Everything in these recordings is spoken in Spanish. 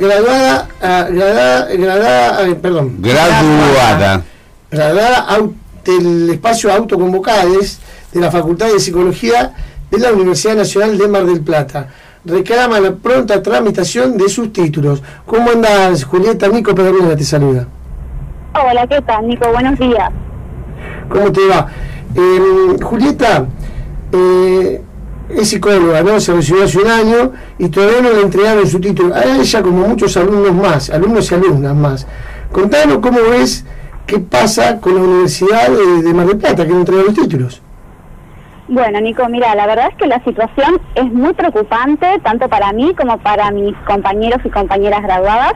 graduada, ah, graduada, graduada, eh, perdón. Graduada. Graduada au- del espacio Autoconvocades de la Facultad de Psicología de la Universidad Nacional de Mar del Plata. Reclama la pronta tramitación de sus títulos. ¿Cómo andas, Julieta? Nico Pedernera te saluda. Hola, ¿qué tal, Nico? Buenos días. ¿Cómo te va? Eh, Julieta eh, es psicóloga, ¿no? Se recibió hace un año y todavía no le entregaron su título. A ella como muchos alumnos más, alumnos y alumnas más. Contanos cómo ves qué pasa con la Universidad de, de Mar del Plata, que no entrega los títulos. Bueno, Nico, mira, la verdad es que la situación es muy preocupante, tanto para mí como para mis compañeros y compañeras graduadas,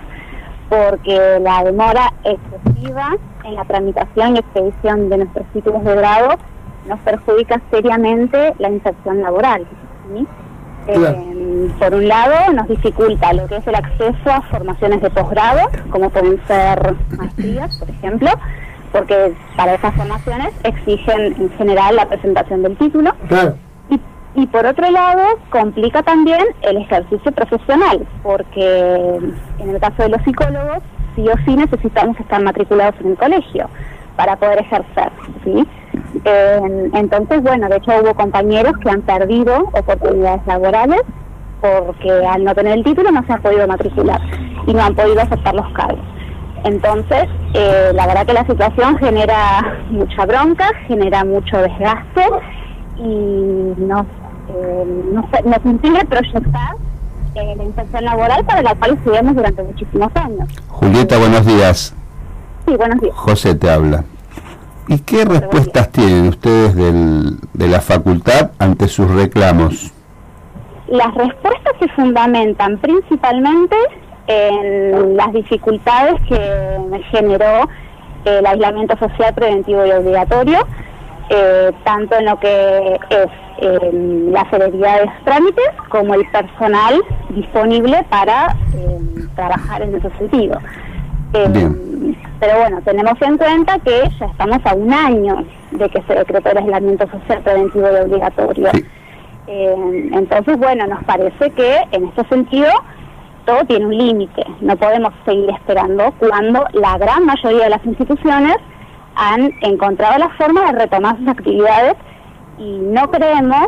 porque la demora excesiva en la tramitación y expedición de nuestros títulos de grado nos perjudica seriamente la inserción laboral. ¿sí? Claro. Eh, por un lado, nos dificulta lo que es el acceso a formaciones de posgrado, como pueden ser maestrías, por ejemplo, porque para esas formaciones exigen en general la presentación del título. Claro. Y, y por otro lado, complica también el ejercicio profesional, porque en el caso de los psicólogos, sí o sí necesitamos estar matriculados en el colegio para poder ejercer, ¿sí? Eh, entonces, bueno, de hecho hubo compañeros que han perdido oportunidades laborales porque al no tener el título no se han podido matricular y no han podido aceptar los cargos. Entonces, eh, la verdad que la situación genera mucha bronca, genera mucho desgaste y nos, eh, nos, nos impide proyectar eh, la inserción laboral para la cual estudiamos durante muchísimos años. Julieta, buenos días. Sí, buenos días. José te habla. ¿Y qué respuestas tienen ustedes del, de la facultad ante sus reclamos? Las respuestas se fundamentan principalmente en las dificultades que generó el aislamiento social preventivo y obligatorio, eh, tanto en lo que es eh, la celeridad de los trámites como el personal disponible para eh, trabajar en ese sentido. Eh, pero bueno, tenemos en cuenta que ya estamos a un año de que se decretó el aislamiento social preventivo y obligatorio. Sí. Eh, entonces, bueno, nos parece que en este sentido todo tiene un límite. No podemos seguir esperando cuando la gran mayoría de las instituciones han encontrado la forma de retomar sus actividades y no creemos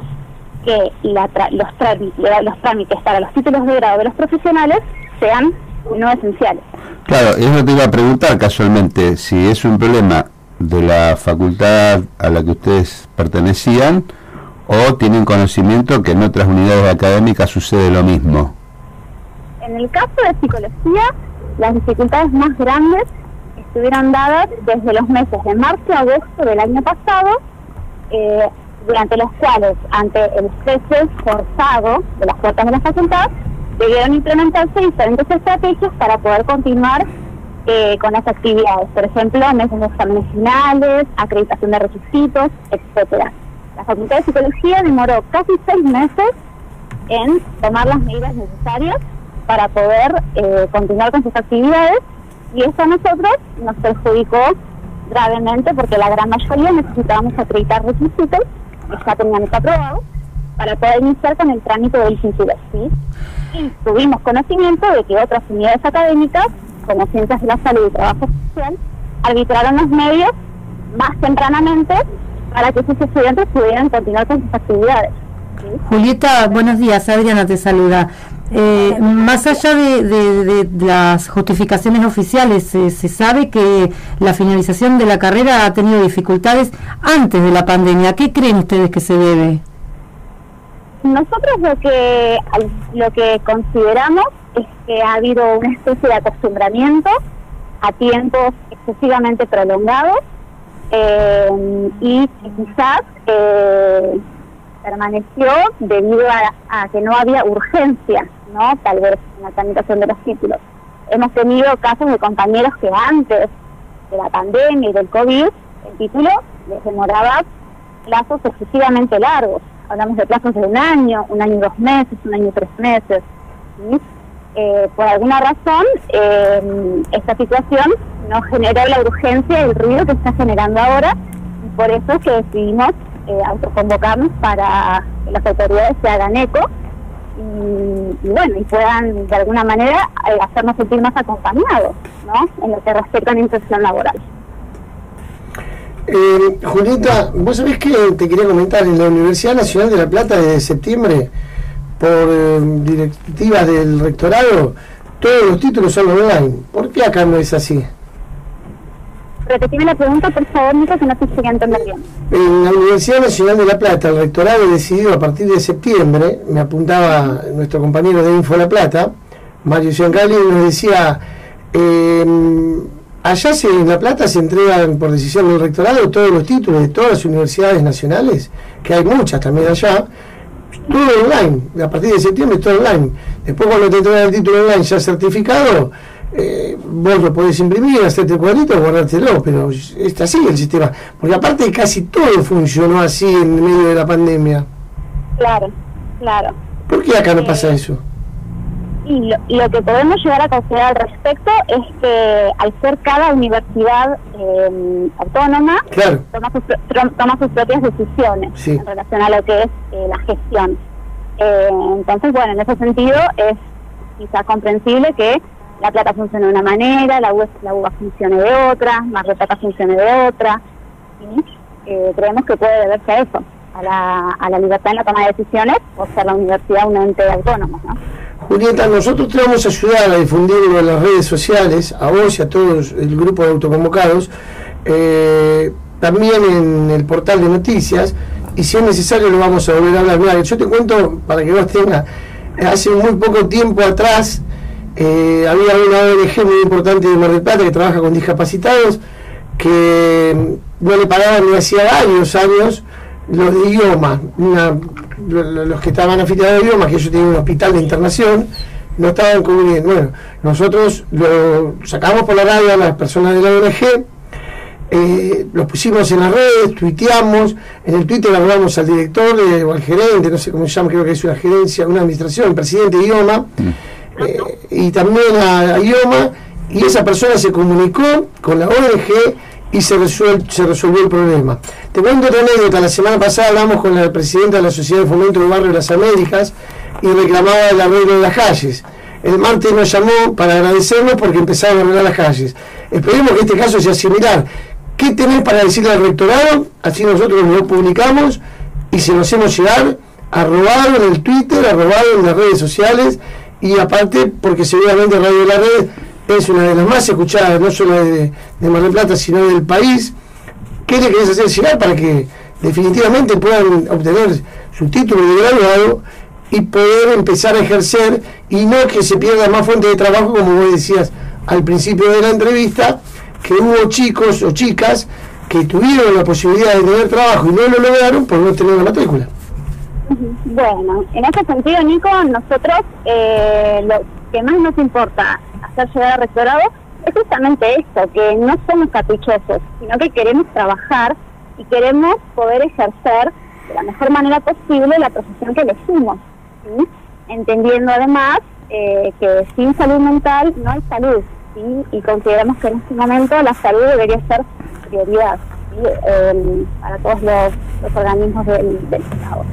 que la tra- los, trámites, los trámites para los títulos de grado de los profesionales sean no esenciales. Claro, eso te iba a preguntar casualmente, si es un problema de la facultad a la que ustedes pertenecían o tienen conocimiento que en otras unidades académicas sucede lo mismo. En el caso de psicología, las dificultades más grandes estuvieron dadas desde los meses de marzo a agosto del año pasado, eh, durante los cuales, ante el cese forzado de las puertas de la facultad, debieron implementarse diferentes estrategias para poder continuar eh, con las actividades. Por ejemplo, meses de exámenes finales, acreditación de requisitos, etcétera. La Facultad de Psicología demoró casi seis meses en tomar las medidas necesarias para poder eh, continuar con sus actividades y esto a nosotros nos perjudicó gravemente porque la gran mayoría necesitábamos acreditar requisitos que ya teníamos aprobados para poder iniciar con el trámite del título. ¿sí? Y tuvimos conocimiento de que otras unidades académicas, como Ciencias de la Salud y Trabajo Social, arbitraron los medios más tempranamente para que sus estudiantes pudieran continuar con sus actividades. Julieta, buenos días, Adriana te saluda. Eh, más allá de, las justificaciones oficiales, se sabe que la finalización de la carrera ha tenido dificultades antes de la pandemia. ¿A qué creen ustedes que se debe? Nosotros lo que lo que consideramos es que ha habido una especie de acostumbramiento a tiempos excesivamente prolongados eh, y quizás eh, permaneció debido a, a que no había urgencia, ¿no? Tal vez en la tramitación de los títulos. Hemos tenido casos de compañeros que antes de la pandemia y del COVID, el título les demoraba plazos excesivamente largos. Hablamos de plazos de un año, un año y dos meses, un año y tres meses. ¿sí? Eh, por alguna razón, eh, esta situación no generó la urgencia y el ruido que está generando ahora, y por eso es que decidimos eh, autoconvocarnos para que las autoridades se hagan eco y, bueno, y puedan de alguna manera hacernos sentir más acompañados, ¿no? En lo que respecta a la inserción laboral. Eh, Julieta, vos sabés que te quería comentar, en la Universidad Nacional de La Plata desde septiembre, por eh, directivas del rectorado, todos los títulos son online. ¿Por qué acá no es así? Repetime la pregunta, por favor, Nico, que no te llegué a entender bien. En la Universidad Nacional de La Plata, el rectorado decidió a partir de septiembre, me apuntaba nuestro compañero de Info La Plata, Mario Giancali, nos decía, eh, allá se, en La Plata se entregan por decisión del rectorado todos los títulos de todas las universidades nacionales, que hay muchas también allá, todo online, a partir de septiembre todo online. Después cuando te entregan el título online ya certificado, eh, vos lo podés imprimir, hacerte el cuadrito, guardártelo, pero está así el sistema. Porque aparte casi todo funcionó así en medio de la pandemia. Claro, claro. ¿Por qué acá no pasa Eh, eso? Y lo, lo que podemos llegar a considerar al respecto es que al ser cada universidad eh, autónoma, Claro, toma sus, toma propias decisiones Sí. en relación a lo que es eh, la gestión. Eh, entonces, bueno, en ese sentido es quizá comprensible que La Plata funcione de una manera, la UBA, la funcione de otra, Mar del Plata funcione de otra. ¿sí? Eh, creemos que puede deberse a eso, a la, a la libertad en la toma de decisiones, por ser la universidad un ente autónomo. ¿no? Julieta, nosotros te vamos a ayudar a difundirlo en las redes sociales, a vos y a todos el grupo de autoconvocados, eh, también en el portal de noticias, y si es necesario lo vamos a volver a hablar. Yo te cuento, para que vos tengas, hace muy poco tiempo atrás, eh, había una ONG muy importante de Mar del Plata que trabaja con discapacitados, que no le pagaban ni hacía varios años los de idioma, una- lo- lo- los que estaban afiliados de idioma, que ellos tenían un hospital de internación, no estaban cubriendo. Bueno, nosotros lo sacamos por la radio a las personas de la ONG, eh, lo pusimos en las redes, tuiteamos, en el Twitter hablamos al director o al gerente, no sé cómo se llama, creo que es una gerencia, una administración, presidente de IOMA, eh, y también a, a IOMA, y esa persona se comunicó con la ONG y se, resuel- se resolvió el problema. Te cuento otra anécdota, la semana pasada hablamos con la presidenta de la Sociedad de Fomento del Barrio de las Américas y reclamaba el arreglo de las calles. El martes nos llamó para agradecernos porque empezaron a arreglar las calles. Esperemos que este caso sea similar. ¿Qué tenés para decirle al rectorado? Así nosotros lo publicamos y se lo hacemos llegar, en el Twitter, arrobado en las redes sociales y aparte porque seguramente Radio de la Red es una de las más escuchadas, no solo de, de Mar del Plata, sino del país. ¿Qué le querés hacer llegar para que definitivamente puedan obtener su título de graduado y poder empezar a ejercer y no que se pierda más fuente de trabajo, como vos decías al principio de la entrevista, que hubo chicos o chicas que tuvieron la posibilidad de tener trabajo y no lo lograron por no tener la matrícula. Bueno, en ese sentido, Nico, nosotros eh, lo que más nos importa hacer llegar al rectorado es justamente esto, que no somos caprichosos, sino que queremos trabajar y queremos poder ejercer de la mejor manera posible la profesión que elegimos, ¿sí? entendiendo además eh, que sin salud mental no hay salud, ¿sí? y consideramos que en este momento la salud debería ser prioridad ¿sí? Eh, para todos los, los organismos del, del Estado.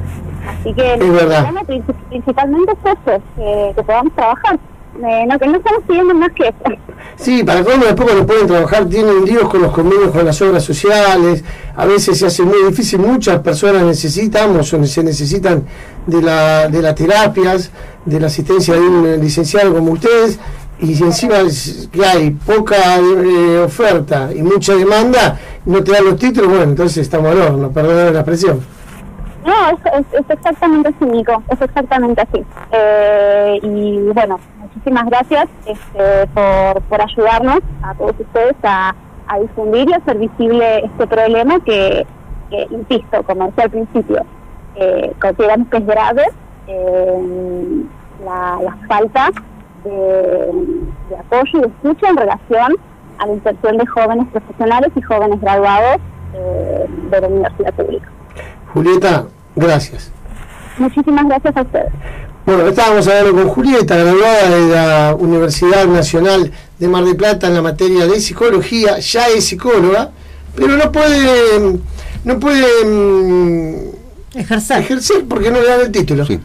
Así que el problema principalmente es eso, que, que podamos trabajar. No, que no estamos pidiendo más que eso. Sí, para colmo después cuando pueden trabajar tienen líos con los convenios con las obras sociales, a veces se hace muy difícil, muchas personas necesitamos o se necesitan de, la, de las terapias, de la asistencia de un licenciado como ustedes, y si encima que hay poca eh, oferta y mucha demanda, no te dan los títulos, bueno, entonces estamos al horno, perdón la expresión. No, es, exactamente así, Nico, es exactamente así. Eh, y bueno, muchísimas gracias este, por, por ayudarnos a todos ustedes a, a difundir y hacer visible este problema que, que, insisto, como decía al principio, eh, consideramos que es grave eh, la, falta de, apoyo y de escucha en relación a la inserción de jóvenes profesionales y jóvenes graduados de la universidad pública. Julieta, gracias. Muchísimas gracias a ustedes. Bueno, estábamos hablando con Julieta, graduada de la Universidad Nacional de Mar del Plata en la materia de psicología, ya es psicóloga, pero no puede, no puede mm, Ejercer. ejercer porque no le dan el título. Sí.